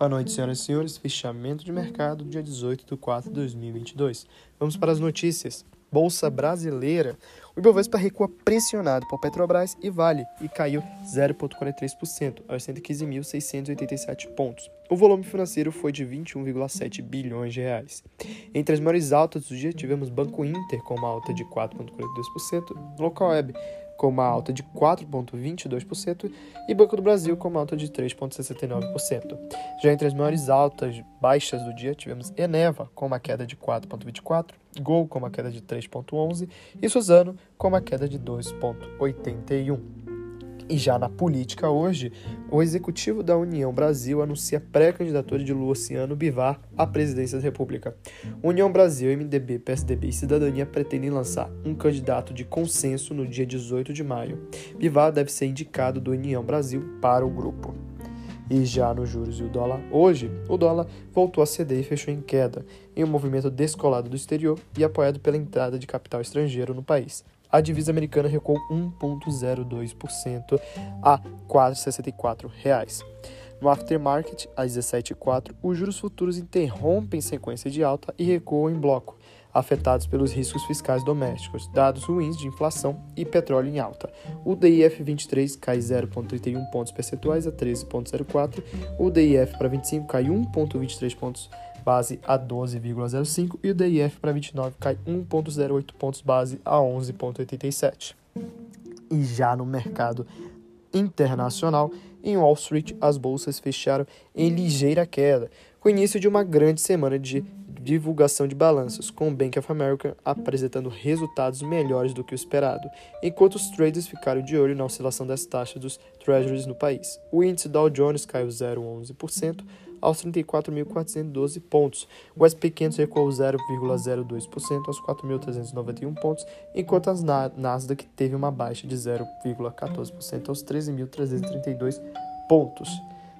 Boa noite, senhoras e senhores. Fechamento de mercado, dia 18 de 4 de 2022. Vamos para as notícias. Bolsa Brasileira. O Ibovespa recua pressionado por Petrobras e Vale e caiu 0,43% aos 115.687 pontos. O volume financeiro foi de 21,7 bilhões de reais. Entre as maiores altas do dia tivemos Banco Inter com uma alta de 4,42%, Local Web com uma alta de 4,22% e Banco do Brasil com uma alta de 3,69%. Já entre as maiores altas baixas do dia, tivemos Eneva com uma queda de 4,24%, Gol com uma queda de 3,11% e Suzano com uma queda de 2,81%. E já na política hoje, o executivo da União Brasil anuncia pré-candidatura de Luciano Bivar à presidência da República. União Brasil, MDB, PSDB e Cidadania pretendem lançar um candidato de consenso no dia 18 de maio. Bivar deve ser indicado do União Brasil para o grupo. E já nos juros e o dólar, hoje, o dólar voltou a ceder e fechou em queda, em um movimento descolado do exterior e apoiado pela entrada de capital estrangeiro no país a divisa americana recuou 1,02% a R$ 4,64. No aftermarket, às 17h04, os juros futuros interrompem sequência de alta e recuam em bloco, afetados pelos riscos fiscais domésticos, dados ruins de inflação e petróleo em alta. O DIF 23 cai 0,31 pontos percentuais a 13,04, o DIF para 25 cai 1,23 pontos base a 12,05 e o DIF para 29 cai 1,08 pontos base a 11,87. E já no mercado internacional, em Wall Street, as bolsas fecharam em ligeira queda, com o início de uma grande semana de divulgação de balanços, com o Bank of America apresentando resultados melhores do que o esperado, enquanto os traders ficaram de olho na oscilação das taxas dos treasuries no país. O índice Dow Jones caiu 0,11%, aos 34.412 pontos. O SP 500 recuou 0,02% aos 4.391 pontos, enquanto a Nasdaq teve uma baixa de 0,14% aos 13.332 pontos.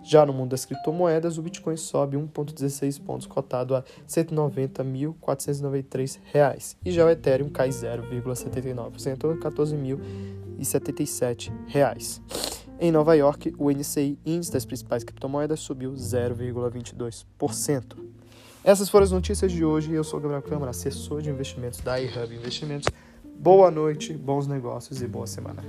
Já no mundo das criptomoedas, o Bitcoin sobe 1,16 pontos, cotado a R$ 190.493. E já o Ethereum cai 0,79% a R$ 14.077. Em Nova York, o NCI, índice das principais criptomoedas, subiu 0,22%. Essas foram as notícias de hoje. Eu sou Gabriel Câmara, assessor de investimentos da iHub Investimentos. Boa noite, bons negócios e boa semana.